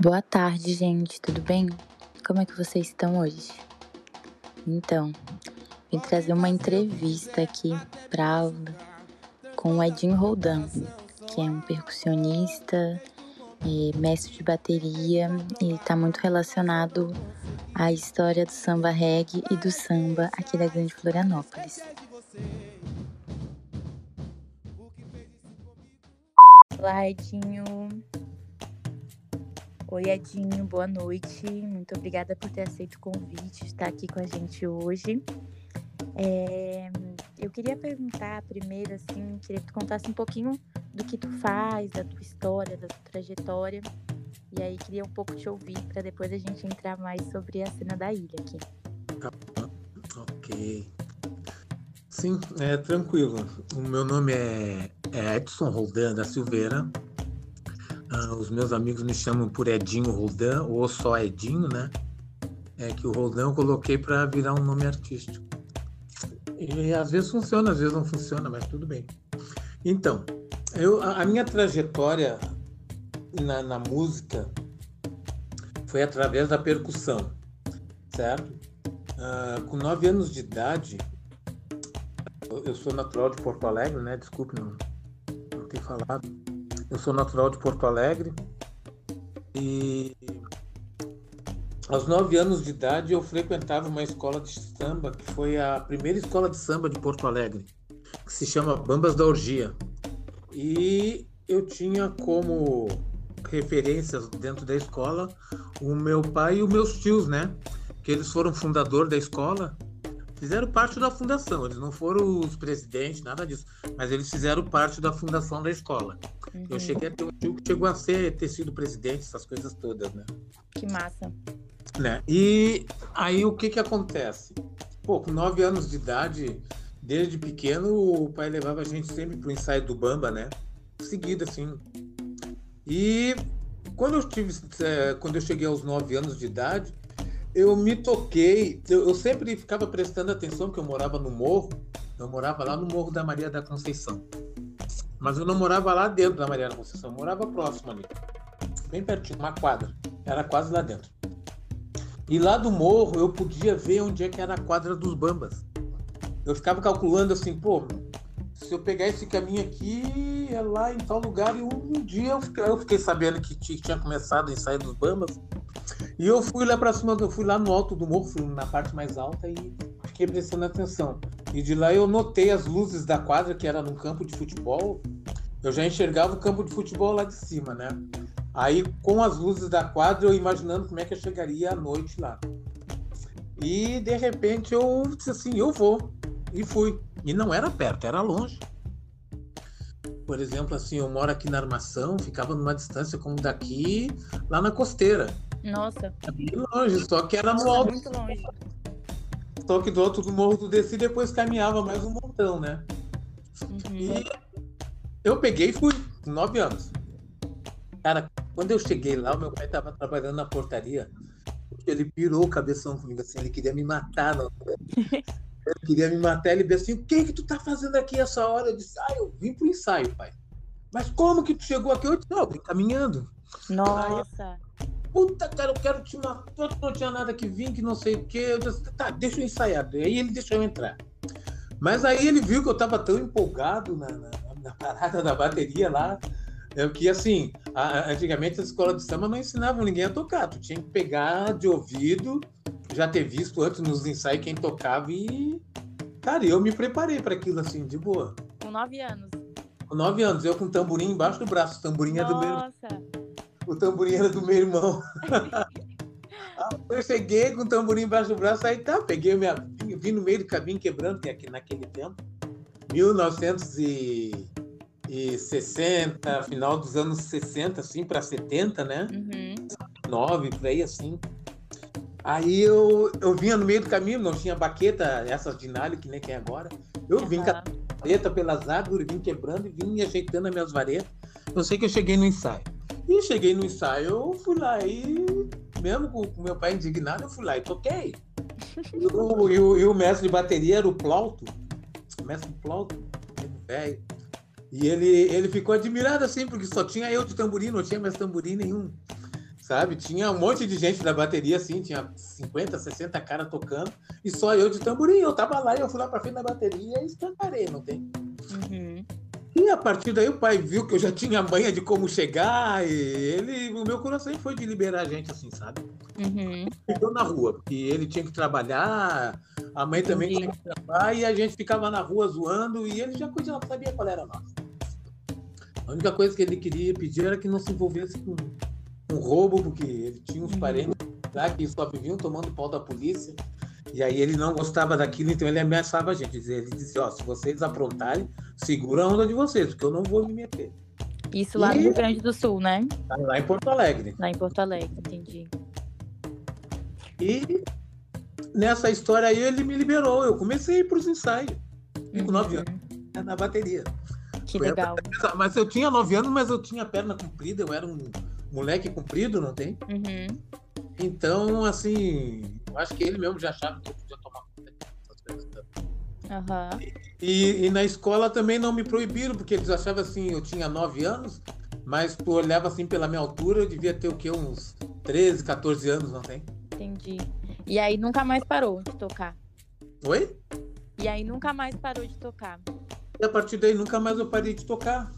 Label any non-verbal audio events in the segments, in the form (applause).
Boa tarde, gente, tudo bem? Como é que vocês estão hoje? Então, vim trazer uma entrevista aqui para aula com o Edinho Roldan, que é um percussionista, mestre de bateria e está muito relacionado à história do samba reggae e do samba aqui da Grande Florianópolis. Olá, Edinho. Oi, Edinho, boa noite. Muito obrigada por ter aceito o convite, estar aqui com a gente hoje. É, eu queria perguntar primeiro, assim, queria que tu contasse um pouquinho do que tu faz, da tua história, da tua trajetória. E aí queria um pouco te ouvir para depois a gente entrar mais sobre a cena da ilha aqui. Ok. Sim, é tranquilo. O meu nome é, é Edson Roldan da Silveira. Ah, os meus amigos me chamam por Edinho Roldan, ou só Edinho, né? É que o Roldan eu coloquei para virar um nome artístico. E às vezes funciona, às vezes não funciona, mas tudo bem. Então, eu, a, a minha trajetória na, na, música foi através da percussão, certo? Ah, com nove anos de idade, eu, eu, sou natural de Porto Alegre, né? Desculpe não, não ter falado eu sou natural de Porto Alegre e aos nove anos de idade eu frequentava uma escola de samba que foi a primeira escola de samba de Porto Alegre, que se chama Bambas da Orgia. E eu tinha como referências dentro da escola o meu pai e os meus tios, né? Que eles foram fundador da escola fizeram parte da fundação. Eles não foram os presidentes, nada disso, mas eles fizeram parte da fundação da escola. Uhum. Eu cheguei a ter um tio que chegou a ser, ter sido presidente, essas coisas todas, né? Que massa. Né? E aí o que que acontece? Pô, com nove anos de idade, desde pequeno, o pai levava a gente sempre pro ensaio do Bamba, né? Seguido, assim. E quando eu tive, é, quando eu cheguei aos nove anos de idade, eu me toquei, eu, eu, sempre ficava prestando atenção, que eu morava no morro, eu morava lá no Morro da Maria da Conceição. Mas eu não morava lá dentro da Maria da Conceição, eu morava próximo ali, bem pertinho, uma quadra, era quase lá dentro. E lá do morro eu podia ver onde é que era a quadra dos Bambas. Eu ficava calculando assim, pô, se eu pegar esse caminho aqui, é lá em tal lugar, e um, dia eu fiquei, sabendo que tinha começado o ensaio dos Bambas. E eu fui lá para cima, eu fui lá no alto do morro, na parte mais alta e fiquei prestando atenção. E de lá eu notei as luzes da quadra, que era num campo de futebol. Eu já enxergava o campo de futebol lá de cima, né? Aí, com as luzes da quadra, eu imaginando como é que eu chegaria à noite lá. E, de repente, eu disse assim, eu vou. E fui. E não era perto, era longe. Por exemplo, assim, eu moro aqui na Armação, ficava numa distância como daqui, lá na costeira. Nossa. É bem longe, só que era no alto. Muito longe. Só que do outro do morro do desci depois caminhava mais um montão, né? Uhum. E eu peguei e fui, com nove anos. Cara, quando eu cheguei lá, o meu pai estava trabalhando na portaria. Ele pirou o cabeção comigo assim, ele queria me matar. Não. (laughs) ele queria me matar. Ele disse assim: O que que tu tá fazendo aqui essa hora? Eu disse: Ah, eu vim pro ensaio, pai. Mas como que tu chegou aqui? Eu disse: Não, eu vim caminhando. Nossa. Aí, Puta, cara, eu quero te matar. Não tinha nada que vir, que não sei o quê. Eu disse, tá, deixa eu ensaiar. Aí ele deixou eu entrar. Mas aí ele viu que eu tava tão empolgado na, na, na parada da bateria lá. É que assim, a, antigamente as escolas de samba não ensinavam ninguém a tocar. Tu tinha que pegar de ouvido, já ter visto antes nos ensaios quem tocava e. Cara, eu me preparei para aquilo assim, de boa. Com nove anos. Com nove anos, eu com tamborim embaixo do braço. Tamborim Nossa. é do meu. Nossa! O tamborim era do meu irmão. (laughs) eu cheguei com o tamborim embaixo do braço, aí tá, peguei minha. Vim no meio do caminho quebrando, que aqui naquele tempo. 1960, final dos anos 60, assim, para 70, né? Uhum. 9, por aí assim. Aí eu, eu vinha no meio do caminho, não tinha baqueta, essas de nalho que nem que é agora. Eu uhum. vim com a vareta pelas árvores, vim quebrando e vim ajeitando as minhas varetas. Eu sei que eu cheguei no ensaio. E cheguei no ensaio, eu fui lá e, mesmo com, meu pai indignado, eu fui lá e toquei. e, o, e, o, e, o, mestre de bateria era o Plauto, o mestre Plauto, velho. E ele, ele ficou admirado assim, porque só tinha eu de tamborim, não tinha mais tamborim nenhum. sabe? Tinha um monte de gente da bateria, assim, tinha 50, 60 caras tocando, e só eu de tamborim. Eu tava lá e eu fui lá pra frente da bateria e escancarei, não tem? E a partir daí o pai viu que eu já tinha manha de como chegar, e ele, o meu coração foi de liberar a gente, assim, sabe? Uhum. Ficou na rua, porque ele tinha que trabalhar, a mãe também Entendi. tinha que trabalhar, e a gente ficava na rua zoando, e ele já já sabia qual era a nossa. A única coisa que ele queria pedir era que não se envolvesse com, com roubo, porque ele tinha uns Uhum. parentes lá que só viviam tomando pau da polícia. E aí ele não gostava daquilo, então ele ameaçava a gente. Ele dizia, ó, se vocês aprontarem, segura a onda de vocês, porque eu não vou me meter. Isso lá no E- Rio Grande do Sul, né? Tá Lá em Porto Alegre. Lá em Porto Alegre, entendi. E nessa história aí ele me liberou. Eu comecei para os ensaios, com Uhum. nove anos, né, na bateria. Que Foi legal. Mas eu tinha nove anos, mas eu tinha perna comprida, eu era um moleque comprido, não tem? Uhum. Então, assim, eu acho que ele mesmo já achava que eu podia tomar conta dessas coisas. Aham. E, e na escola também não me proibiram, porque eles achavam assim, eu tinha nove anos, mas tu olhava assim pela minha altura, eu devia ter o quê? Uns 13, 14 anos, não tem? Entendi. E aí nunca mais parou de tocar. Oi? E aí nunca mais parou de tocar. E a partir daí nunca mais eu parei de tocar.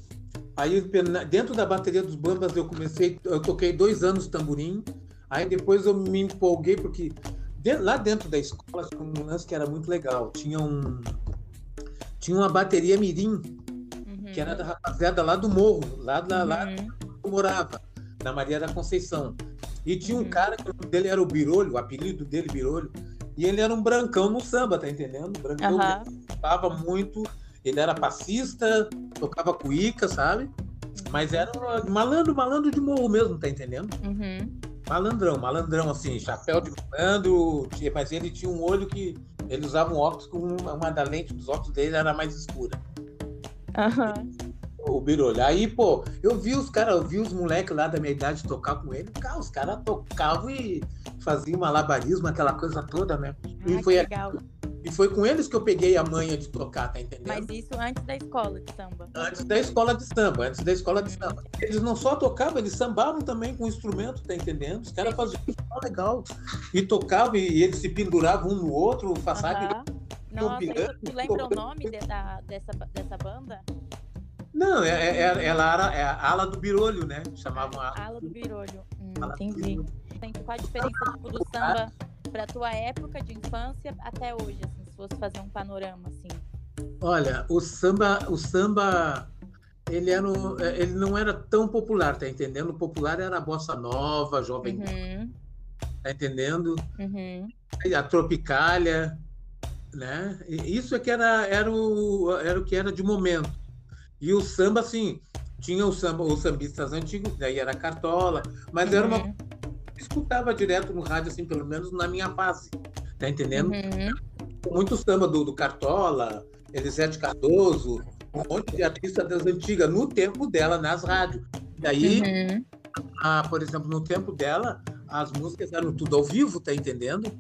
Aí dentro da bateria dos Bambas eu comecei, eu toquei dois anos tamborim. Aí depois eu me empolguei porque lá dentro da escola tinha um lance que era muito legal. Tinha um tinha uma bateria mirim Uhum. que era da rapaziada lá do morro, lá lá Uhum. onde eu morava, na Maria da Conceição. E tinha um Uhum. cara que o nome dele era o Birolho, o apelido dele Birolho. E ele era um brancão no samba, tá entendendo? Brancão Aham. tocava muito, ele era passista, tocava cuíca, sabe? Mas era um malandro, malandro de morro mesmo, tá entendendo? Uhum. Malandrão, malandrão, assim, chapéu de malandro, mas ele tinha um olho que ele usava um óculos com uma, uma da lente dos óculos dele era mais escura. Aham. O Birolho. Aí, pô, eu vi os caras, eu vi os moleques lá da minha idade tocar com ele, cara, os caras tocavam e faziam malabarismo, aquela coisa toda, né? E Ah, foi que a- legal. E foi com eles que eu peguei a manha de tocar, tá entendendo? Mas isso antes da escola de samba. Antes da escola de samba, antes da escola de samba. Eles não só tocavam, eles sambavam também com instrumento, tá entendendo? Os caras faziam legal. E tocavam e eles se penduravam um no outro, façade. Aham. Nossa, tu, tu lembra o nome de- da- dessa, dessa banda? Não, é, é- é- ela era é a ala do birolho, né? Chamavam a Ala do Birolho. Hum, ala do entendi. birolho. Qual a diferença tipo, do samba pra tua época de infância até hoje, assim, se fosse fazer um panorama, assim? Olha, o samba, o samba, ele, era um- ele não era tão popular, tá entendendo? O popular era a bossa nova, jovem, Uhum, tá entendendo? uhum, a tropicália, né? E Isso é que era, era, o, era o que era de momento. E o samba, assim, tinha o samba, os sambistas antigos, daí era Cartola, mas era uma uhum, eu escutava direto no rádio, assim, pelo menos na minha fase, tá entendendo? uhum. Muito samba do, do Cartola, Elisete Cardoso, um monte de artistas das antigas, no tempo dela, nas rádios. E aí, Uhum. a, por exemplo, no tempo dela, as músicas eram tudo ao vivo, tá entendendo?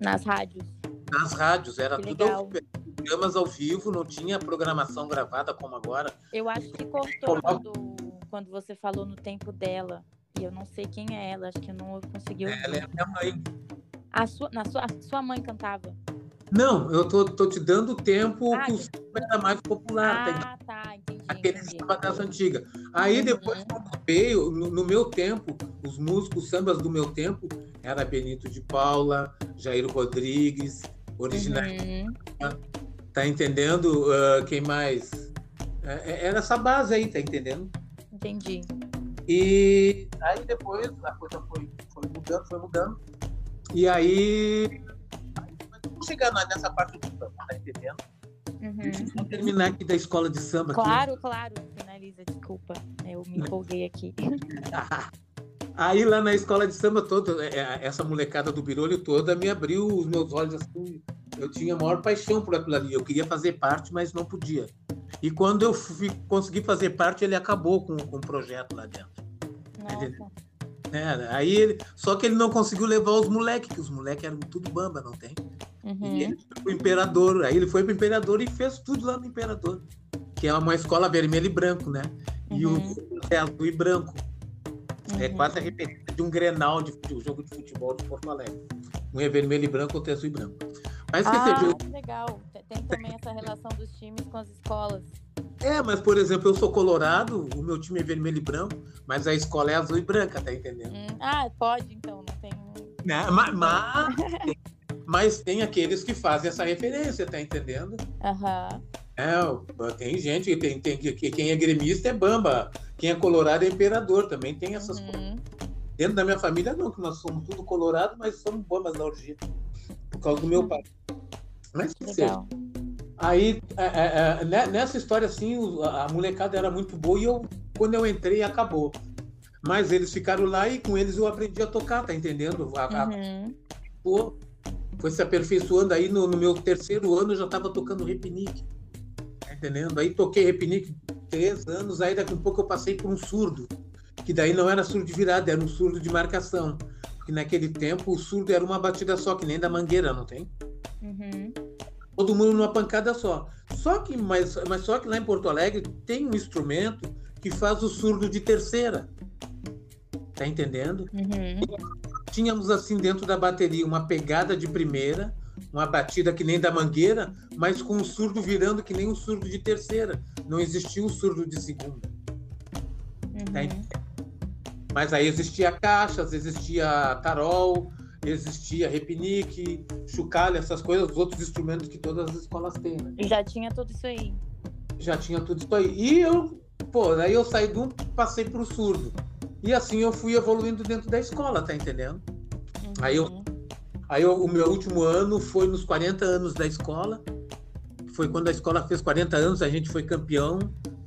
Nas rádios. nas rádios, era Que tudo ao legal. vivo, programas ao vivo, não tinha programação gravada como agora. Eu acho que cortou quando, quando você falou no tempo dela. E eu não sei quem é ela, acho que eu não consegui ouvir. Ela é a minha mãe. A sua, na sua, a sua mãe cantava? Não, eu tô, tô te dando tempo Ah, que o samba era mais popular? Ah, tá, entendi. aquele samba das antigas. Aí Uhum. depois, veio, no, no meu tempo, os músicos sambas do meu tempo era Benito de Paula, Jair Rodrigues, originais, Uhum. Tá entendendo? Ah, quem mais? É, é- Era essa base aí, tá entendendo? Entendi. E aí depois a coisa foi, foi mudando, foi mudando. E aí. Vamos chegar nessa parte do samba, tá entendendo? Deixa Uhum. eu só terminar aqui da escola de samba. aqui. Claro, claro. Finaliza, desculpa. Eu me empolguei aqui. (laughs) Aí lá na escola de samba toda, é, é, essa molecada do birolho toda me abriu os meus olhos assim. Eu tinha a maior paixão por aquilo ali. Eu queria fazer parte, mas não podia. E quando eu fui, consegui fazer parte, ele acabou com, com o projeto lá dentro. Nossa. É, aí ele, só que ele não conseguiu levar os moleques, que os moleques eram tudo bamba, não tem? E Uhum. ele foi pro Imperador. Aí ele foi pro Imperador e fez tudo lá no Imperador. Que é uma escola vermelha e branco, né? E Uhum. o é azul e branco. É uhum. É quase a referência de um Grenal de, de um jogo de futebol de Porto Alegre. Um é vermelho e branco, outro é azul e branco. Mas ah, jogo... legal. Tem também essa relação dos times com as escolas. É, mas por exemplo, eu sou colorado, o meu time é vermelho e branco, mas a escola é azul e branca, tá entendendo? Hum, ah, pode então, não tem. Né? Mas, mas, mas, tem aqueles que fazem essa referência, tá entendendo? Aham. É, tem gente que tem, tem que quem é gremista é bamba, quem é colorado é imperador, também tem essas uhum. coisas. Dentro da minha família não, que nós somos tudo colorado, mas somos bambas na orgia. Por causa do meu pai. Mas que Legal. seja. Aí, é, é, é né, nessa história, assim, a molecada era muito boa e eu, quando eu entrei, acabou. Mas eles ficaram lá e com eles eu aprendi a tocar, tá entendendo? A, uhum. a, foi se aperfeiçoando. Aí no, no meu terceiro ano eu já estava tocando repinique, tá entendendo? Aí toquei repinique três anos, aí daqui a um pouco eu passei por um surdo, que daí não era surdo de virada, era um surdo de marcação. Porque naquele tempo o surdo era uma batida só, que nem da mangueira, não tem? Uhum todo mundo numa pancada só. Só que, mas, mas só que lá em Porto Alegre tem um instrumento que faz o surdo de terceira. Tá entendendo? Uhum. Tínhamos assim dentro da bateria uma pegada de primeira, uma batida que nem da mangueira, mas com o surdo virando que nem um surdo de terceira. Não existia o surdo de segunda. Tá uhum. Tá mas aí existia caixas, existia tarol, existia repinique, chocalho, essas coisas, os outros instrumentos que todas as escolas têm, né? Já tinha tudo isso aí. Já tinha tudo isso aí. E eu, pô, daí eu saí do passei pro surdo. E assim eu fui evoluindo dentro da escola, tá entendendo? Uhum. Aí eu aí eu, o meu último ano foi nos 40 anos da escola. Foi quando a escola fez 40 anos, a gente foi campeão.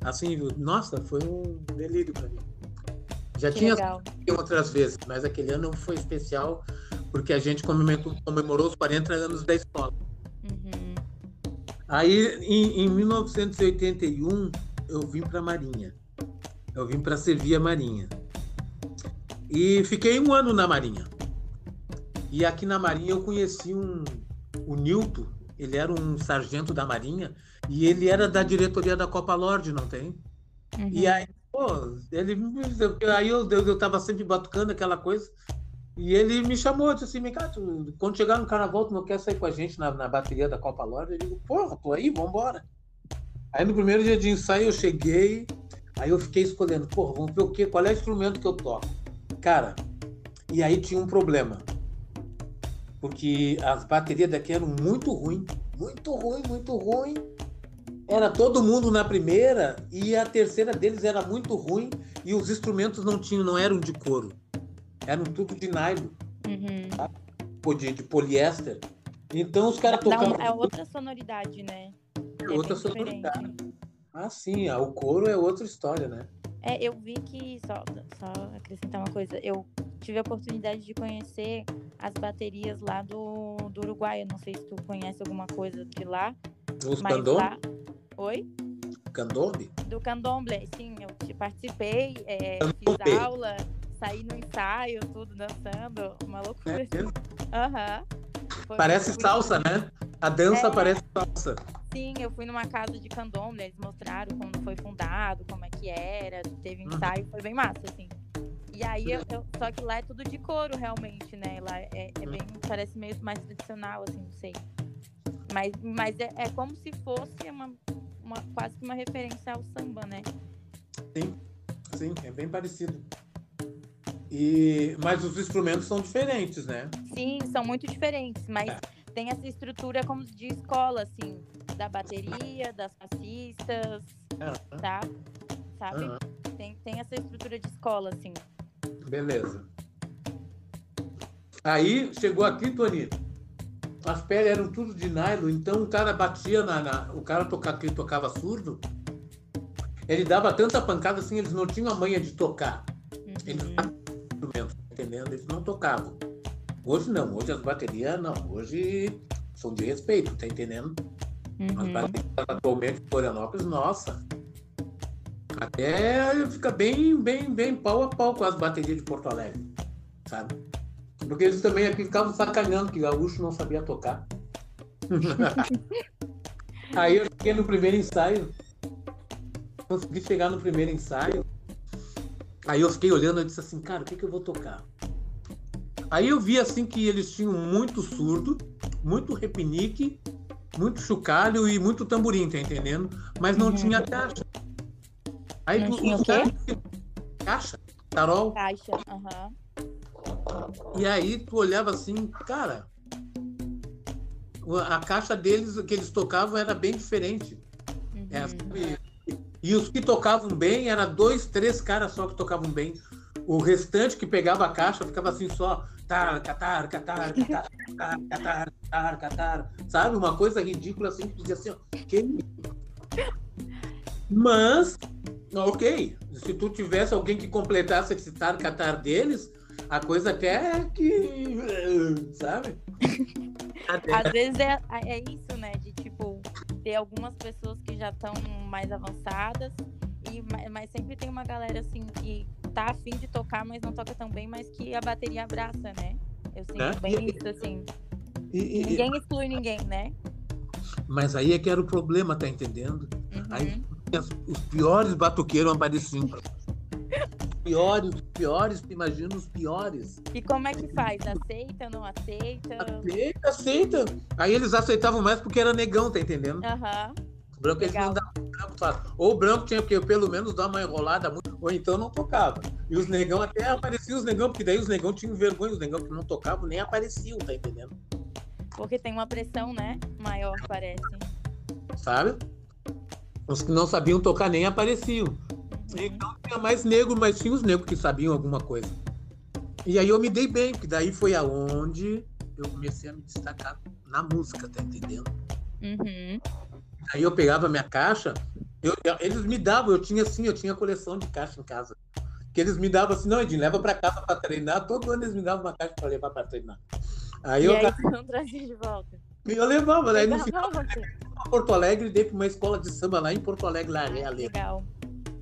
Assim, nossa, foi um delírio para mim. Já que tinha legal. outras vezes, mas aquele ano foi especial porque a gente comemorou, comemorou os 40 anos da escola. Uhum. Aí, em, em 1981, eu vim para a Marinha. Eu vim para servir a Marinha. E fiquei um ano na Marinha. E aqui na Marinha eu conheci um, o Nilton, ele era um sargento da Marinha, e ele era da diretoria da Copa Lorde, não tem? Uhum. E aí, pô, ele, aí eu, eu, eu tava sempre batucando aquela coisa, e ele me chamou, disse assim, cara, quando chegar no carnaval, tu não quer sair com a gente na, na bateria da Copa Lorde? Eu digo, porra, tô aí, vambora. Aí no primeiro dia de ensaio eu cheguei, aí eu fiquei escolhendo, porra, vamos ver o quê? Qual é o instrumento que eu toco? Cara, e aí tinha um problema. Porque as baterias daqui eram muito ruins, muito ruim, muito ruim. Era todo mundo na primeira e a terceira deles era muito ruim e os instrumentos não tinham, não eram de couro eram tudo de nylon, uhum. tá? de, de poliéster. Então os caras tocavam. É outra sonoridade, né? É, é outra sonoridade. Diferente. Ah, sim, o couro é outra história, né? É, eu vi que, só, só acrescentar uma coisa, eu tive a oportunidade de conhecer as baterias lá do, do Uruguai. Eu não sei se tu conhece alguma coisa de lá. Os candomblé? Lá... Oi? Candomblé? Do candomblé, sim. Eu participei, é, fiz aula sair no ensaio, tudo dançando, uma loucura. É Aham. Uhum. Parece salsa, né? A dança é... parece salsa. Sim, eu fui numa casa de candomblé, eles mostraram como foi fundado, como é que era, teve uhum. ensaio, uhum. foi bem massa, assim. E aí, eu, eu, só que lá é tudo de couro, realmente, né? Lá é, é bem, parece meio mais tradicional, assim, não sei. Mas, mas é, é como se fosse uma, uma, quase que uma referência ao samba, né? Sim, sim, é bem parecido. E, mas os instrumentos são diferentes, né? Sim, são muito diferentes, mas é. tem essa estrutura como de escola, assim, da bateria, das passistas, uhum. tá? Sabe? Uhum. Tem, tem essa estrutura de escola, assim. Beleza. Aí chegou aqui, Tony. As peles eram tudo de nylon, então o cara batia na. na o cara tocava, que tocava surdo, ele dava tanta pancada assim, eles não tinham a manha de tocar. Uhum. Eles entendendo? Eles não tocavam. Hoje não, hoje as baterias não, hoje são de respeito, tá entendendo? Uhum. As baterias atualmente em Florianópolis, nossa, até fica bem, bem, bem pau a pau com as baterias de Porto Alegre, sabe? Porque eles também aqui ficavam sacaneando que gaúcho não sabia tocar. (laughs) Aí eu cheguei no primeiro ensaio, consegui chegar no primeiro ensaio, Aí eu fiquei olhando e disse assim, cara, o que, que eu vou tocar? Aí eu vi assim que eles tinham muito surdo, muito repinique, muito chocalho e muito tamborim, tá entendendo? Mas não uhum. tinha caixa. Aí não tu, tinha o quê? Caixa, tarol. Caixa, aham. Uhum. E aí tu olhava assim, cara, a caixa deles que eles tocavam era bem diferente. Uhum. É, e os que tocavam bem, era dois, três caras só que tocavam bem. O restante que pegava a caixa ficava assim só. Tar, catar, catar, (laughs) catar, catar, catar, catar, catar. Sabe? Uma coisa ridícula assim, que dizia assim, ó, que... Mas, ok, se tu tivesse alguém que completasse esse tar, catar deles, a coisa até que. Sabe? Às vezes é, é isso, né? De tipo, ter algumas pessoas que já estão mais avançadas, e, mas sempre tem uma galera assim que tá afim de tocar, mas não toca tão bem, mas que a bateria abraça, né? Eu sinto é? bem e, isso, assim. E, e, ninguém exclui ninguém, né? Mas aí é que era o problema, tá entendendo? Uhum. Aí os piores batuqueiros apareciam piores, os piores, imagina os piores. E como é que faz? Aceita, não aceita? Aceita, aceita. Aí eles aceitavam mais porque era negão, tá entendendo? Aham. Uhum. Branco eles não davam branco fácil. Ou o branco tinha que pelo menos dar uma enrolada, ou então não tocava. E os negão até apareciam os negão, porque daí os negão tinham vergonha, os negão que não tocavam nem apareciam, tá entendendo? Porque tem uma pressão, né? Maior, parece. Sabe? Os que não sabiam tocar nem apareciam. Então tinha mais negro, mas tinha os negros que sabiam alguma coisa. E aí eu me dei bem, porque daí foi aonde eu comecei a me destacar na música, tá entendendo? Uhum. Aí eu pegava minha caixa, eu, eles me davam, eu tinha assim, eu tinha coleção de caixa em casa. Que eles me davam assim, não, Edinho, leva para casa para treinar. Todo ano eles me davam uma caixa para levar para treinar. Aí e eu aí não (laughs) trazia de volta. E eu levava, né? no final, Porto Alegre, dei para uma escola de samba lá em Porto Alegre, lá, ah, Legal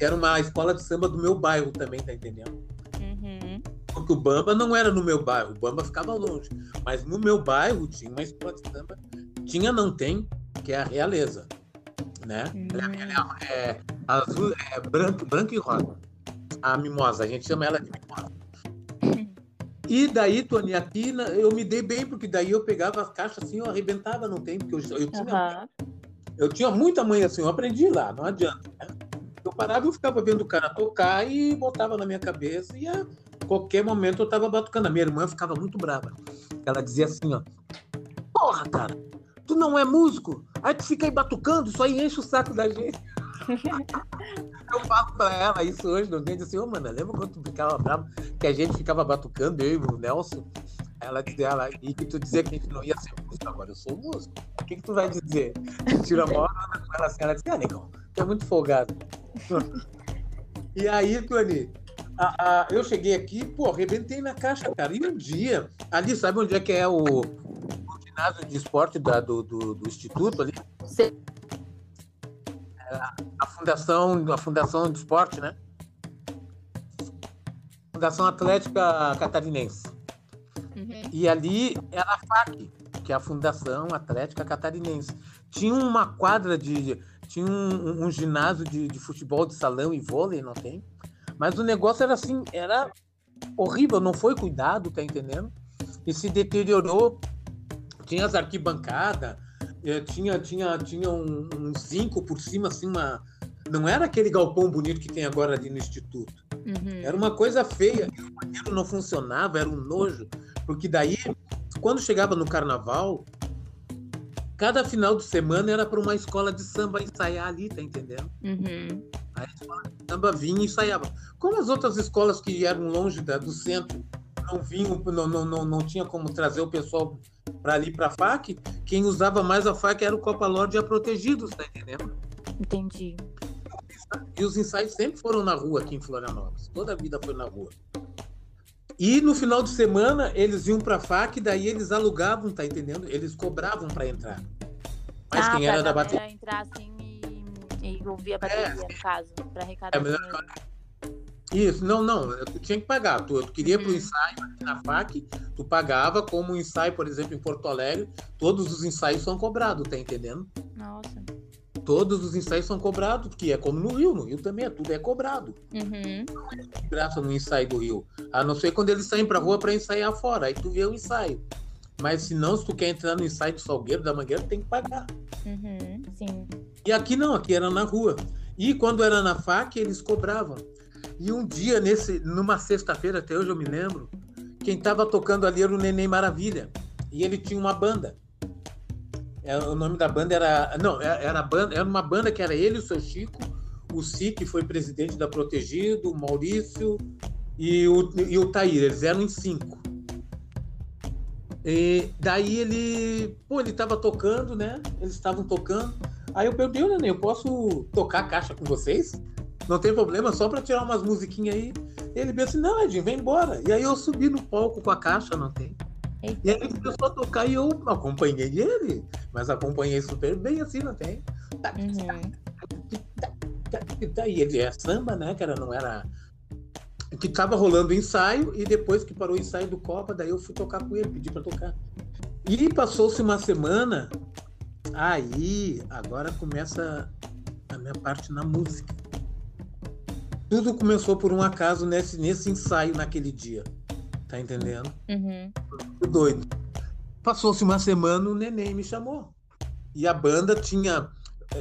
era uma escola de samba do meu bairro também, tá entendendo? Uhum. Porque o Bamba não era no meu bairro, o Bamba ficava longe. Mas no meu bairro tinha uma escola de samba, tinha, não tem, que é a Realeza. Né? Uhum. É, é, azul, é branco, branco e rosa. A mimosa, a gente chama ela de mimosa. (laughs) E daí, Tony, aqui eu me dei bem, porque daí eu pegava as caixas assim, eu arrebentava, não tem, porque eu, eu tinha, eu tinha muita mãe assim, eu aprendi lá, não adianta. Né? Eu parava e ficava vendo o cara tocar e botava na minha cabeça e a qualquer momento eu tava batucando. A minha irmã ficava muito brava. Ela dizia assim, ó, porra, cara, tu não é músico? Aí tu fica aí batucando, isso aí enche o saco da gente. (laughs) eu falo pra ela isso hoje, no dia, assim, ô, oh, mano, lembra quando tu ficava bravo, que a gente ficava batucando, eu e o Nelson? Ela dizia, ela, e que tu dizia que a gente não ia ser músico, agora eu sou músico. O que, que tu vai dizer? Tira a mão, ela assim, ela dizia, ah, negão, tu é muito folgado. e aí, Tony, a, a, eu cheguei aqui, pô, arrebentei na caixa, cara. E um dia, ali, sabe onde é que é o, o ginásio de esporte da, do, do, do, Instituto ali? Sim. É, a Fundação, a Fundação de Esporte, né? Fundação Atlética Catarinense. Uhum. E ali era a FAC, que é a Fundação Atlética Catarinense. Tinha uma quadra de tinha um, um ginásio de, de, futebol de salão e vôlei, não tem? Mas o negócio era assim, era horrível, não foi cuidado, tá entendendo? E se deteriorou. Tinha as arquibancadas, eh, tinha, tinha, tinha um, um zinco por cima, assim, uma. Não era aquele galpão bonito que tem agora ali no Instituto. Uhum. Era uma coisa feia. O banheiro não funcionava, era um nojo. Porque daí, quando chegava no carnaval, cada final de semana era para uma escola de samba ensaiar ali, tá entendendo? Uhum. A escola de samba vinha e ensaiava. Como as outras escolas que eram longe da, do centro não vinham, não, não, não, não tinha como trazer o pessoal para ali para a FAC, quem usava mais a FAC era o Copa Lorde e a Protegidos, tá entendendo? Entendi. E os ensaios sempre foram na rua aqui em Florianópolis. Toda a vida foi na rua. E no final de semana eles iam para FAC, daí eles alugavam, tá entendendo? Eles cobravam para entrar. Mas ah, quem era da bateria entrar assim e, e ouvir a bateria, é, no caso, para arrecadar é, Isso, não, não, tu tinha que pagar. Tu, tu queria uhum. pro ensaio aqui na FAC, tu pagava, como um ensaio, por exemplo, em Porto Alegre, todos os ensaios são cobrados, tá entendendo? Nossa. Todos os ensaios são cobrados, porque é como no Rio, no Rio também é tudo é cobrado. Uhum. Graça no ensaio do Rio. A não ser quando eles saem pra rua para ensaiar fora, aí tu vê o ensaio. Mas se não, se tu quer entrar no ensaio do Salgueiro, da Mangueira, tem que pagar. Uhum. Sim. E aqui não, aqui era na rua. E quando era na FAC, eles cobravam. E um dia, nesse, numa sexta-feira, até hoje eu me lembro, quem estava tocando ali era o Neném Maravilha. E ele tinha uma banda. É, o nome da banda era. Não, era, era, banda, era uma banda que era ele, o seu Chico, o Si, que foi presidente da Protegido, o Maurício e o, e o Tair. Eles eram em cinco. E daí ele. Pô, ele estava tocando, né? Eles estavam tocando. Aí eu perguntei, Neném, eu posso tocar caixa com vocês? Não tem problema, só para tirar umas musiquinhas aí. Ele disse assim, não, Edinho, vem embora. E aí eu subi no palco com a caixa, não tem. Eita. E aí ele começou a tocar e eu acompanhei ele, mas acompanhei super bem assim, não tem. Uhum. E ele é samba, né, cara? Não era. Que tava rolando o ensaio e depois que parou o ensaio do Copa, daí eu fui tocar com ele, pedi para tocar. E passou-se uma semana, aí agora começa a minha parte na música. Tudo começou por um acaso nesse, nesse ensaio naquele dia. Tá entendendo? Uhum. Doido. Passou-se uma semana, o neném me chamou. E a banda tinha.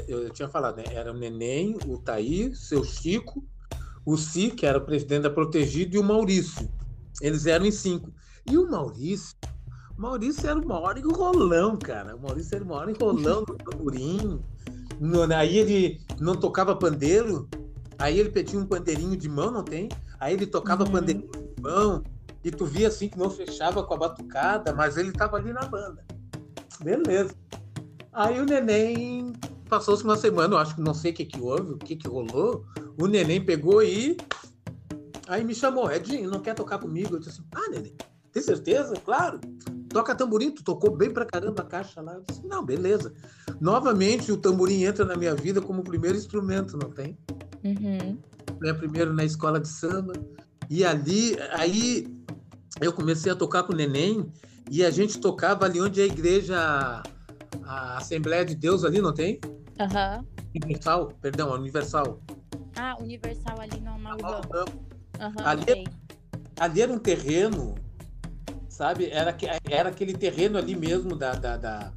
Eu tinha falado, né? Era o neném, o Taí, seu Chico, o Si, que era o presidente da Protegido, e o Maurício. Eles eram em cinco. E o Maurício, o Maurício era o maior enrolão, cara. O Maurício era o maior enrolão do tamborim. Aí ele não tocava pandeiro, Aí ele pedia um pandeirinho de mão, não tem? Aí ele tocava uhum. pandeirinho de mão, e tu via assim que não fechava com a batucada, mas ele tava ali na banda. Beleza. Aí o neném passou-se uma semana, eu acho que não sei o que que houve, o que que rolou. O neném pegou e aí me chamou, Edinho, não quer tocar comigo? Eu disse assim, ah, neném, tem certeza? Claro. Toca tamborim, tu tocou bem pra caramba a caixa lá. Eu disse, não, beleza. Novamente o tamborim entra na minha vida como primeiro instrumento, não tem? Uhum. Né, primeiro na escola de samba. E ali, aí eu comecei a tocar com o neném e a gente tocava ali onde é a igreja, a Assembleia de Deus ali, não tem? Aham. Uhum. Universal, perdão, Universal. Ah, Universal ali no Amaurão. Uhum, ali, okay. ali era um terreno, sabe? Era, era aquele terreno ali mesmo da, da, da,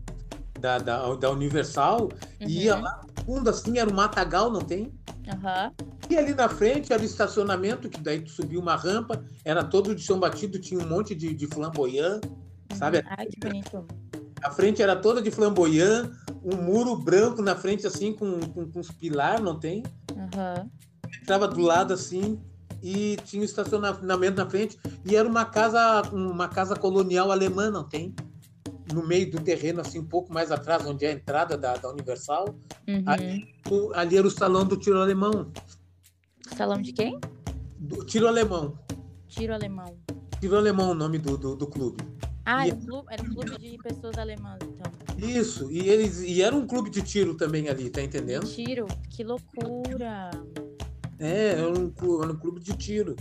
da, da, Universal. Uhum. E ia lá fundo assim, era um matagal, não tem? Uhum. E ali na frente era o estacionamento, que daí tu subia uma rampa, era todo de chão batido, tinha um monte de, de flamboyant, uhum. sabe? Ai, que bonito. A frente era toda de flamboyant, um muro branco na frente, assim, com, com, com uns pilares, não tem? Uhum. Estava do lado, assim, e tinha um estacionamento na frente, e era uma casa, uma casa colonial alemã, não tem? No meio do terreno, assim, um pouco mais atrás, onde é a entrada da, da Universal. Uhum. Ali, ali, era o salão do tiro alemão. Salão de quem? Do tiro alemão. Tiro alemão. Tiro alemão, o nome do, do, do clube. Ah, e... era, um clube, era um clube de pessoas alemãs, então. Isso, e eles e era um clube de tiro também ali, tá entendendo? Tiro, que loucura! É, era um, era um clube de tiro.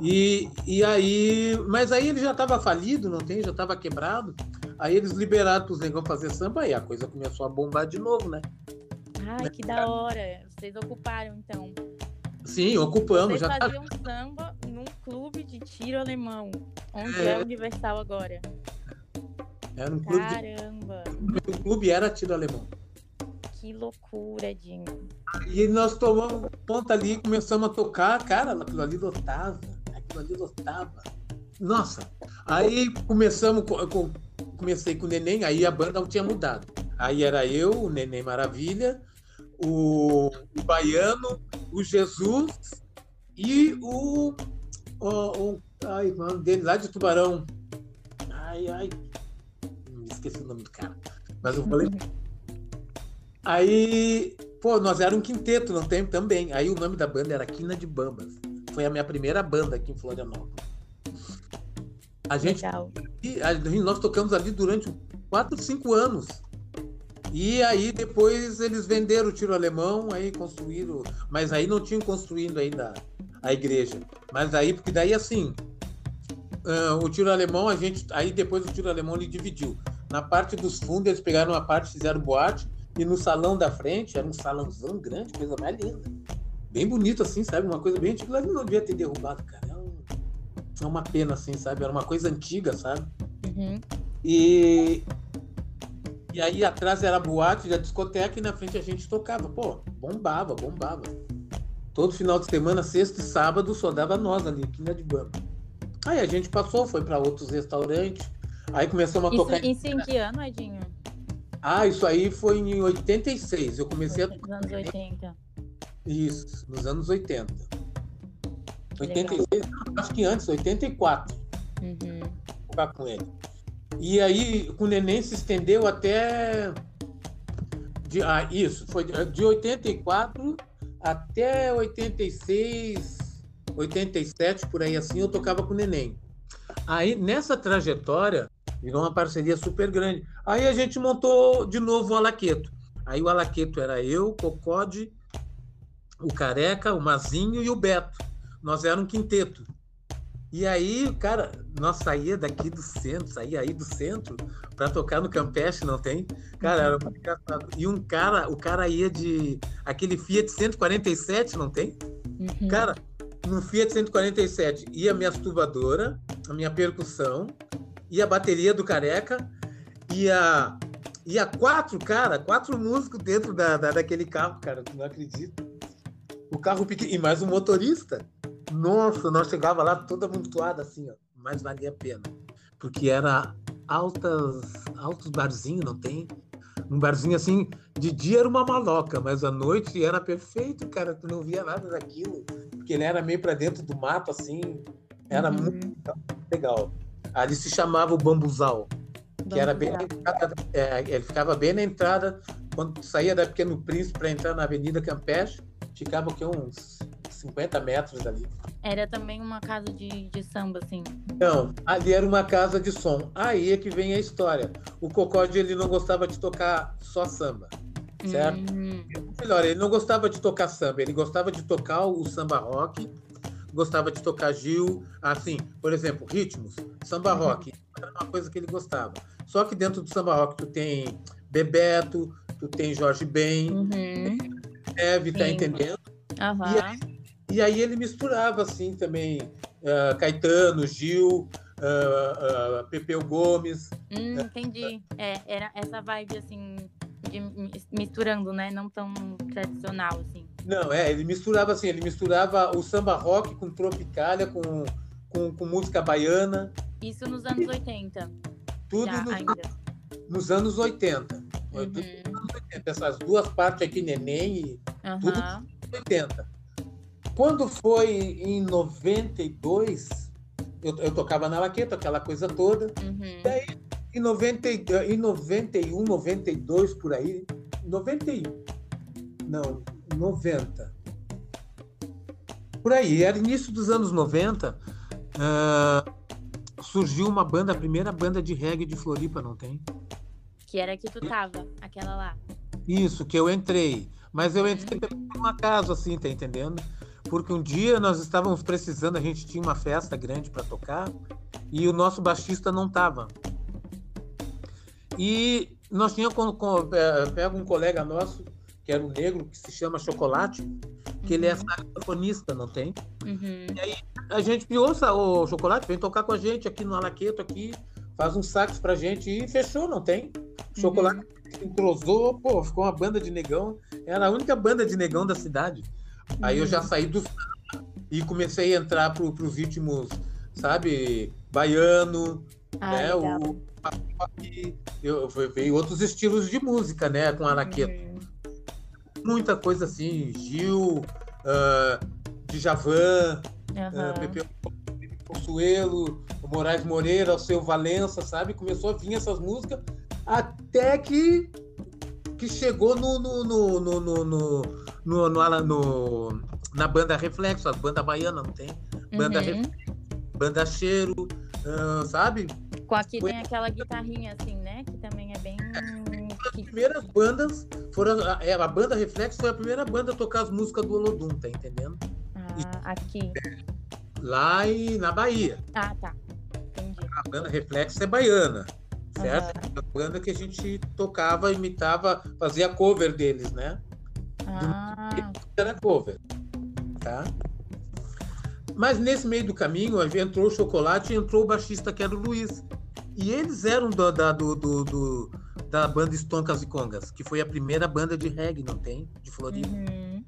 E, e aí, mas aí ele já estava falido, não tem? Já estava quebrado. Aí eles liberaram os negão fazer samba e a coisa começou a bombar de novo, né? Ai, que da hora. Vocês ocuparam, então. Sim, ocupamos. Vocês já tá faziam tá... samba num clube de tiro alemão, onde é, é Universal agora. Era um clube Caramba! De... O clube era tiro alemão. Que loucura, Dinho. E nós tomamos ponta ali e começamos a tocar. Cara, aquilo ali lotava. Aquilo ali lotava. Nossa, aí começamos com, comecei com o Neném, aí a banda não tinha mudado. Aí era eu, o Neném Maravilha, o, o Baiano, o Jesus e o, o, o ai, mano, dele lá de Tubarão. Ai, ai, esqueci o nome do cara. Mas eu falei. Aí, pô, nós éramos um quinteto no tempo também. Aí o nome da banda era Quina de Bambas. Foi a minha primeira banda aqui em Florianópolis. A gente, Legal. nós tocamos ali durante 4, 5 anos. E aí depois eles venderam o tiro alemão, aí construíram, mas aí não tinham construído ainda a igreja. Mas aí, porque daí assim, uh, o tiro alemão, a gente, aí depois o tiro alemão ele dividiu. Na parte dos fundos eles pegaram uma parte, fizeram boate, E no salão da frente, era um salãozão grande, coisa mais linda. Bem bonito, assim, sabe? Uma coisa bem antiga. Não devia ter derrubado, cara. É, um, é uma pena, assim, sabe? Era uma coisa antiga, sabe? Uhum. E, e aí atrás era a boate da discoteca e na frente a gente tocava. Pô, bombava, bombava. Todo final de semana, sexta e sábado, só dava nós ali, aqui na de Bamba. Aí a gente passou, foi para outros restaurantes. Aí começamos a isso, tocar. Isso em que ano, Edinho? Ah, isso aí foi em 86. Eu comecei a. Nos anos 80. Isso, nos anos 80. 86, acho que antes, 84. Uhum. Tocar com ele. E aí, com o neném se estendeu até. De, ah, isso, foi de 84 até 86, 87, por aí assim, eu tocava com o neném. Aí, nessa trajetória, virou uma parceria super grande. Aí a gente montou de novo o Alaqueto. Aí o Alaqueto era eu, o Cocode, o Careca, o Mazinho e o Beto. Nós éramos um quinteto. E aí, cara, nós saía daqui do centro, saía aí do centro para tocar no Campeche, não tem? Cara, era muito engraçado. E um cara, o cara ia de aquele Fiat 147, não tem? Uhum. Cara, no Fiat 147 ia a minha tubadora, a minha percussão, ia a bateria do Careca, ia ia quatro, cara, quatro músicos dentro da, da daquele carro, cara, tu não acredita. O carro pequeno e mais um motorista. Nossa, nós chegava lá toda amontoada assim, ó, mas valia a pena. Porque era altas, altos barzinhos, não tem? Um barzinho assim, de dia era uma maloca, mas à noite era perfeito, cara. Tu não via nada daquilo, porque ele era meio para dentro do mato, assim. Era uhum. muito legal. Ali se chamava o Bambuzal, que era bem entrada, é, ele ficava bem na entrada, quando saía da Pequeno Príncipe para entrar na Avenida Campeche, ficava que uns 50 metros dali. Era também uma casa de, de samba, assim? Não, ali era uma casa de som. Aí é que vem a história. O Cocode, ele não gostava de tocar só samba, certo? Hum. Melhor, ele não gostava de tocar samba, ele gostava de tocar o samba rock, gostava de tocar Gil, assim, por exemplo, ritmos, samba uhum. rock, era uma coisa que ele gostava. Só que dentro do samba rock tu tem Bebeto, tu tem Jorge Ben, uhum. Eve, tá entendendo? Uhum. E aí, e aí ele misturava assim também uh, Caetano, Gil, uh, uh, Pepeu Gomes. Hum, entendi. É, era essa vibe assim de misturando, né? Não tão tradicional assim. Não, é, ele misturava assim, ele misturava o samba rock com tropicália, com, com, com música baiana. Isso nos anos 80. Tudo Já, nos, nos, anos 80. Uhum. Tudo nos anos 80. Essas duas partes aqui, neném e uhum. tudo nos anos 80. Quando foi em 92, eu, eu tocava na laqueta, aquela coisa toda. Uhum. Daí, em, 90, em 91, 92, por aí, 91, não, 90. Por aí, era início dos anos 90, uh, ah, surgiu uma banda, a primeira banda de reggae de Floripa, não tem? Que era que tu tava, aquela lá. Isso, que eu entrei. Mas eu entrei uhum. por um acaso, assim, tá entendendo? Porque um dia nós estávamos precisando, a gente tinha uma festa grande para tocar e o nosso baixista não estava. E nós tínhamos é, pega um colega nosso que era um negro que se chama Chocolate, que ele é uhum. saxofonista, não tem? Uhum. E aí a gente pediu, o Chocolate, vem tocar com a gente aqui no Alaqueto aqui, faz um sax pra gente e fechou, não tem? O Chocolate uhum. entrosou, pô, ficou uma banda de negão, era a única banda de negão da cidade. Aí eu já uhum. saí do e comecei a entrar para os ritmos, sabe, baiano, ah, né? O, eu, veio outros estilos de música, né, com Anaqueto. Uhum. Muita coisa assim, Gil, uh, Djavan, uhum. uh, Pepe Consuelo, Moraes Moreira, o seu Valença, sabe? Começou a vir essas músicas até que que chegou no, no, no, no, no, no, no, no na banda Reflexo, a banda baiana, não tem? Banda, uhum. banda Cheiro, uh, sabe? Com aqui Foi... tem aquela guitarrinha assim, né? Que também é bem. As primeiras bandas foram. É, a banda Reflexo foi a primeira banda a tocar as músicas do Olodum, tá entendendo? Ah, aqui. Lá e na Bahia. Ah, tá. Entendi. A banda Reflexo é baiana certo? Uhum. A banda que a gente tocava, imitava, fazia cover deles, né? Ah. Era cover, tá? Mas nesse meio do caminho entrou o Chocolate e entrou o baixista que era o Luiz. E eles eram do, da, do, do, do, da banda Estonkas e Congas, que foi a primeira banda de reggae, não tem? De Floripa. Uhum.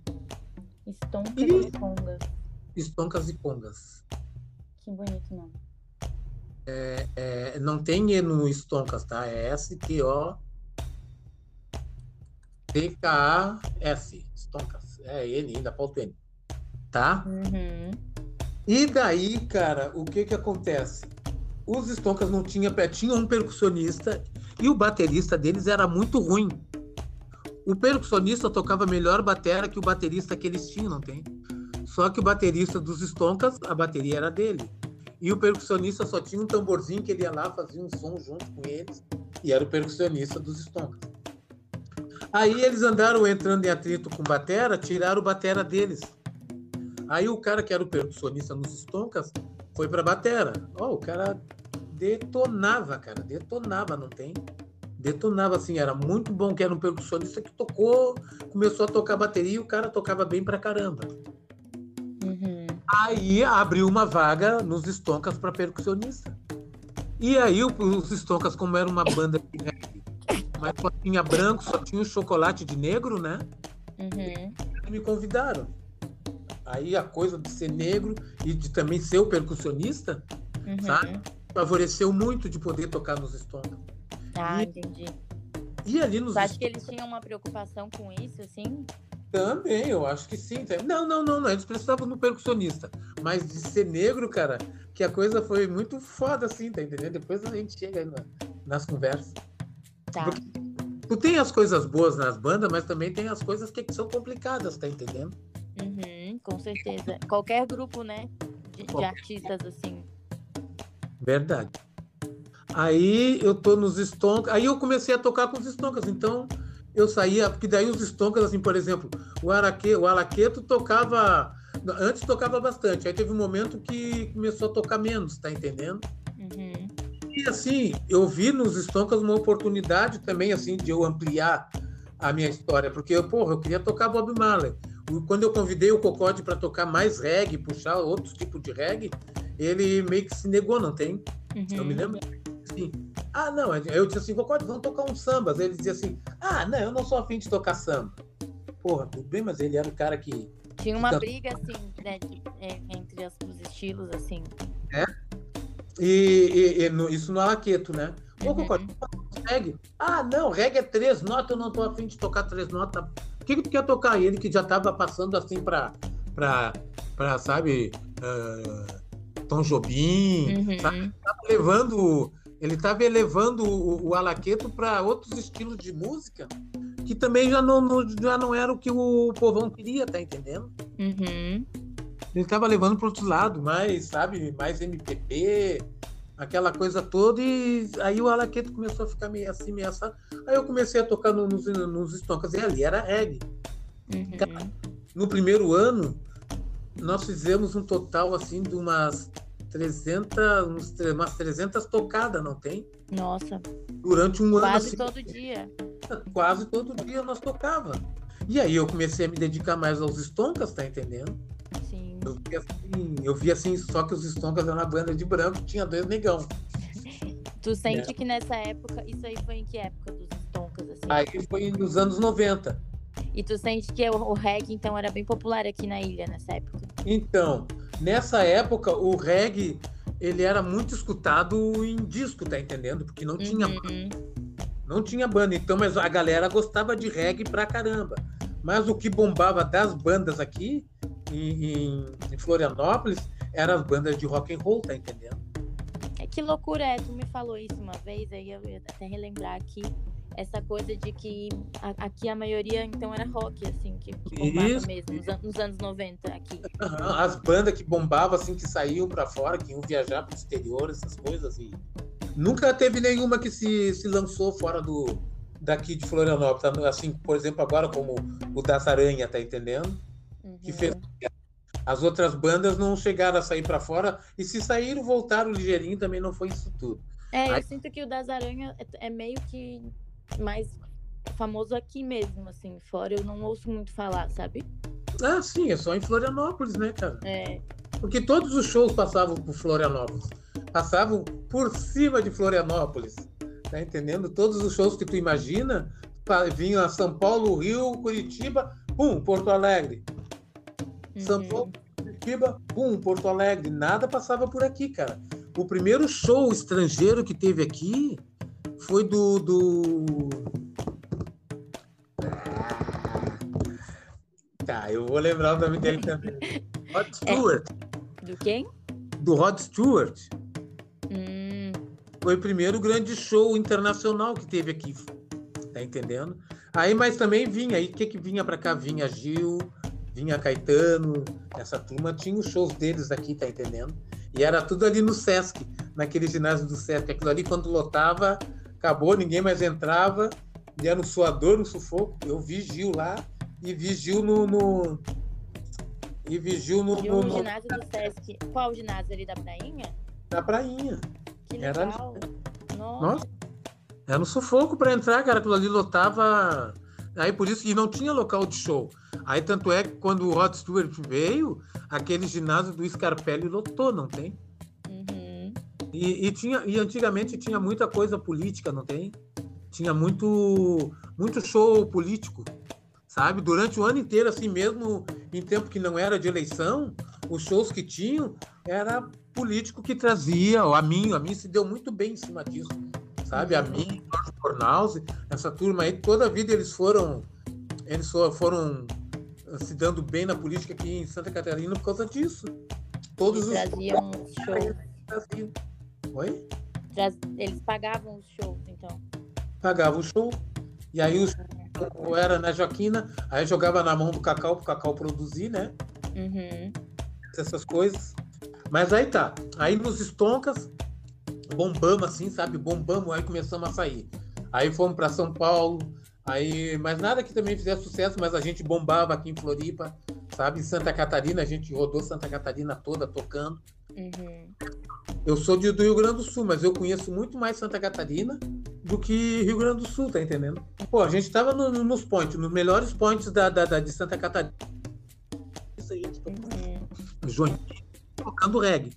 Estonkas e... e Congas. Estoncas e Congas. Que bonito nome. É, é, não tem E no Estoncas, tá? É S-T-O. T-K-A-S. Estoncas. É N, ainda falta N. Tá? Uhum. E daí, cara, o que que acontece? Os Estoncas não tinha, tinha um percussionista e o baterista deles era muito ruim. O percussionista tocava melhor batera que o baterista que eles tinham, não tem? Só que o baterista dos Stoncas, a bateria era dele. E o percussionista só tinha um tamborzinho que ele ia lá, fazia um som junto com eles, e era o percussionista dos Stoncas. Aí eles andaram entrando em atrito com batera, tiraram o batera deles. Aí o cara que era o percussionista nos Stoncas foi pra batera. Ó, oh, o cara detonava, cara, detonava, não tem? Detonava assim, era muito bom que era um percussionista que tocou, começou a tocar bateria e o cara tocava bem pra caramba. Aí abriu uma vaga nos Stoncas para percussionista. E aí os Stoncas, como era uma banda de reggae, mas só tinha branco, só tinha o chocolate de negro, né? Uhum. Me convidaram. Aí a coisa de ser negro e de também ser o percussionista, uhum. sabe? Favoreceu muito de poder tocar nos Stoncas. Ah, e, entendi. E ali nos Você acha que eles tinham uma preocupação com isso, assim? Também, eu acho que sim. Não, não, não, não. Eles precisavam no percussionista. Mas de ser negro, cara, que a coisa foi muito foda, assim, tá entendendo? Depois a gente chega aí na, nas conversas. Tá. Porque tu tem as coisas boas nas bandas, mas também tem as coisas que são complicadas, tá entendendo? Uhum, com certeza. Qualquer grupo, né? De, de artistas, assim. Verdade. Aí eu tô nos Stonkers. Aí eu comecei a tocar com os Stonkers. Então eu saía, porque daí os Stonkers, assim, por exemplo, o, Araque, o Alaqueto tocava. Antes tocava bastante, aí teve um momento que começou a tocar menos, tá entendendo? Uhum. E assim, eu vi nos Stonkers uma oportunidade também, assim, de eu ampliar a minha história, porque, eu, porra, eu queria tocar Bob Marley. Quando eu convidei o Cocode para tocar mais reggae, puxar outros tipos de reggae, ele meio que se negou, não tem? Uhum. Eu me lembro assim, ah, não, eu disse assim, Cocode, vamos tocar um sambas. Ele dizia assim, ah, não, eu não sou afim de tocar samba. Porra, tudo bem, mas ele era o cara que. Tinha uma que... briga, assim, né, de, é, entre os, os, estilos, assim. É. E, e, e no, isso no né? Ô, uhum. Cocode, reggae. Ah, não, reggae é três notas, eu não tô afim de tocar três notas. O que, que tu quer tocar? ele que já tava passando assim pra, pra, pra sabe, uh, Tom Jobim, uhum. sabe? Tava levando ele estava elevando o, o Alaqueto para outros estilos de música que também já não, não, já não era o que o povão queria, tá entendendo? Uhum. Ele estava levando para outro lado, mais, sabe, mais MPB, aquela coisa toda, e aí o Alaqueto começou a ficar meio assim, meio assado. Aí eu comecei a tocar no, nos, nos estoncas, e ali era reggae. Uhum. No primeiro ano, nós fizemos um total assim de umas 300, umas 300 tocadas, não tem? Nossa. Durante um Quase ano. Quase assim, todo dia. (laughs) Quase todo dia nós tocava. E aí eu comecei a me dedicar mais aos Stoncas, tá entendendo? Sim. Eu vi assim, eu vi assim só que os Stoncas eram uma banda de branco, tinha dois negão. (laughs) tu sente é. que nessa época, isso aí foi em que época dos Stoncas? Assim? Aí foi nos anos 90. E tu sente que o, o reggae, então, era bem popular aqui na ilha nessa época? Então, nessa época, o reggae ele era muito escutado em disco, tá entendendo? Porque não tinha uhum. não tinha banda, então, mas a galera gostava de reggae pra caramba. Mas o que bombava das bandas aqui em, em, Florianópolis eram as bandas de rock and roll, tá entendendo? É que loucura é, tu me falou isso uma vez, aí eu ia até relembrar aqui essa coisa de que a, aqui a maioria então era rock, assim, que, que bombava Isso. mesmo, nos, nos, anos 90 aqui. Uhum. As bandas que bombavam, assim, que saíam para fora, que iam viajar para o exterior, essas coisas. E nunca teve nenhuma que se, se lançou fora do daqui de Florianópolis. Assim, por exemplo, agora como o Das Aranha, tá entendendo? Uhum. Que fez as outras bandas não chegaram a sair para fora e se saíram voltaram ligeirinho também não foi isso tudo É, Aí... eu sinto que o das Aranhas é, é meio que mais famoso aqui mesmo, assim. Fora eu não ouço muito falar, sabe? Ah, sim, é só em Florianópolis, né, cara? É. Porque todos os shows passavam por Florianópolis. Passavam por cima de Florianópolis. Tá entendendo? Todos os shows que tu imagina vinham a São Paulo, Rio, Curitiba, pum, Porto Alegre. Uhum. São Paulo, Curitiba, pum, Porto Alegre. Nada passava por aqui, cara. O primeiro show estrangeiro que teve aqui foi do, do Tá, eu vou lembrar o nome dele também. Rod é. Stewart. É. Do quem? Do Rod Stewart. Hum. Foi o primeiro grande show internacional que teve aqui. Tá entendendo? Aí, mas também vinha, aí o que que vinha para cá? Vinha Gil, vinha Caetano, essa turma tinha os shows deles aqui, tá entendendo? E era tudo ali no Sesc, naquele ginásio do Sesc. Aquilo ali, quando lotava, acabou, ninguém mais entrava, e era um suador, um sufoco. Eu vi Gil lá, e Vigil no. no e Vigil no, no, no, ginásio do Sesc. Qual ginásio ali da Prainha? Da Prainha. Que legal. Era... Nossa. Nossa. Era um sufoco para entrar, cara. Aquilo ali lotava. Aí por isso que não tinha local de show. Aí tanto é que quando o Rod Stewart veio, aquele ginásio do Scarpelli lotou, não tem? Uhum. E, e, tinha, e antigamente tinha muita coisa política, não tem? Tinha muito, muito show político sabe? Durante o ano inteiro, assim mesmo, em tempo que não era de eleição, os shows que tinham era político que trazia, a mim, a mim se deu muito bem em cima disso, sabe? A mim, Jorge Fornals, essa turma aí, toda a vida eles foram, eles foram se dando bem na política aqui em Santa Catarina por causa disso. Todos eles os traziam shows. Oi? Eles pagavam os shows, então. Pagavam o show. E aí os ou era na Joaquina, aí jogava na mão do Cacau pro Cacau produzir, né? Uhum. Essas coisas. Mas aí tá. Aí nos estoncas, bombamos assim, sabe? Bombamos, aí começamos a sair. Aí fomos para São Paulo, aí, mas nada que também fizesse sucesso, mas a gente bombava aqui em Floripa, sabe? Em Santa Catarina, a gente rodou Santa Catarina toda tocando. Uhum. Eu sou de, do Rio Grande do Sul, mas eu conheço muito mais Santa Catarina do que Rio Grande do Sul, tá entendendo? Pô, a gente tava no, no, nos points, nos melhores points da, da, da de Santa Catarina. Isso aí, uhum. Joinha, tocando reggae.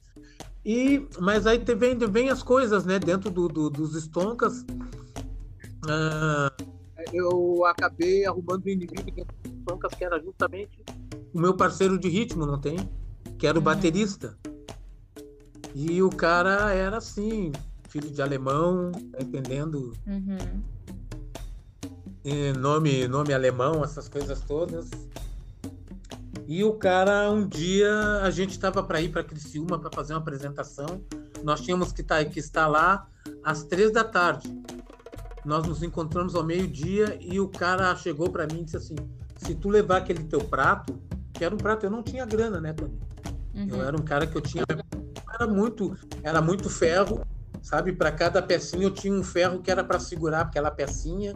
E, mas aí vem, vem as coisas, né? Dentro do, do dos estoncas. Ah, eu acabei arrumando um inimigo dentro dos estoncas que era justamente o meu parceiro de ritmo, não tem? Que era o uhum. E o cara era assim, filho de alemão, tá entendendo? Uhum. nome, nome alemão, essas coisas todas. E o cara, um dia, a gente estava para ir para Criciúma para fazer uma apresentação. Nós tínhamos que, tá, que estar lá às três da tarde. Nós nos encontramos ao meio-dia e o cara chegou para mim e disse assim: se tu levar aquele teu prato, que era um prato, eu não tinha grana, né, Tony? Uhum. Eu era um cara que eu tinha era muito, era muito ferro sabe? Para cada pecinha eu tinha um ferro que era para segurar aquela pecinha,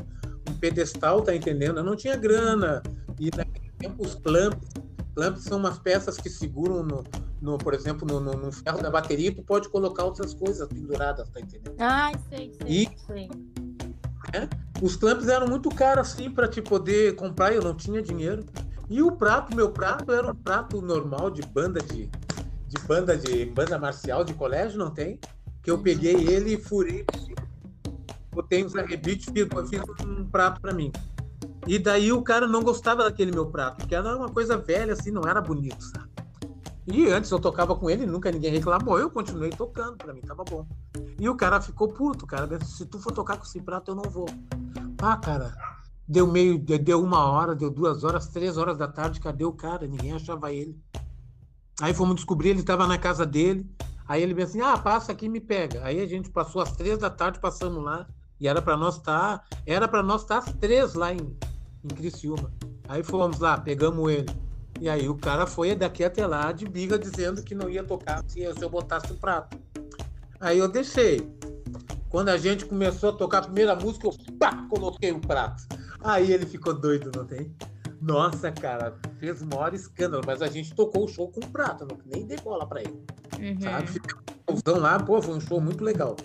um pedestal, tá entendendo? Eu não tinha grana. E naquele tempo os clamps, clamps são umas peças que seguram no, no por exemplo, no, no, no, ferro da bateria, tu pode colocar outras coisas penduradas, tá entendendo? Ah, sei, sei, e, sei. É, os clamps eram muito caros assim para te poder comprar, eu não tinha dinheiro. E o prato, meu prato era um prato normal de banda de, de banda de banda marcial de colégio, não tem? que eu peguei ele e furei, botei uns arrebites, fiz, fiz um prato para mim. E daí o cara não gostava daquele meu prato, porque era uma coisa velha, assim, não era bonito, sabe? E antes eu tocava com ele, nunca ninguém reclamou, eu continuei tocando, para mim tava bom. E o cara ficou puto, cara, se tu for tocar com esse prato, eu não vou. Ah, cara, deu meio, deu uma hora, deu duas horas, três horas da tarde, cadê o cara? Ninguém achava ele. Aí fomos descobrir, ele estava na casa dele, Aí ele veio assim: ah, passa aqui e me pega. Aí a gente passou às três da tarde, passando lá, e era para nós estar, tá, era para nós estar tá às três lá em, em Criciúma. Aí fomos lá, pegamos ele. E aí o cara foi daqui até lá de biga dizendo que não ia tocar se eu botasse o prato. Aí eu deixei. Quando a gente começou a tocar a primeira música, eu pá, coloquei o prato. Aí ele ficou doido, não tem? Nossa, cara, fez o maior escândalo, mas a gente tocou o show com o prato, nem dei bola pra ele. Uhum. Sabe? Ficamos lá, pô, foi um show muito legal.